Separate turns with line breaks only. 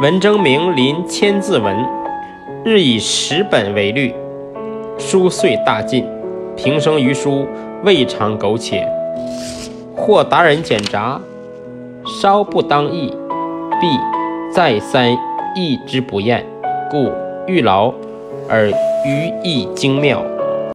文征明临千字文，日以十本为律，书遂大进。平生于书，未尝苟且。或达人检查，稍不当意，必再三议之不厌，故欲劳而愈意精妙。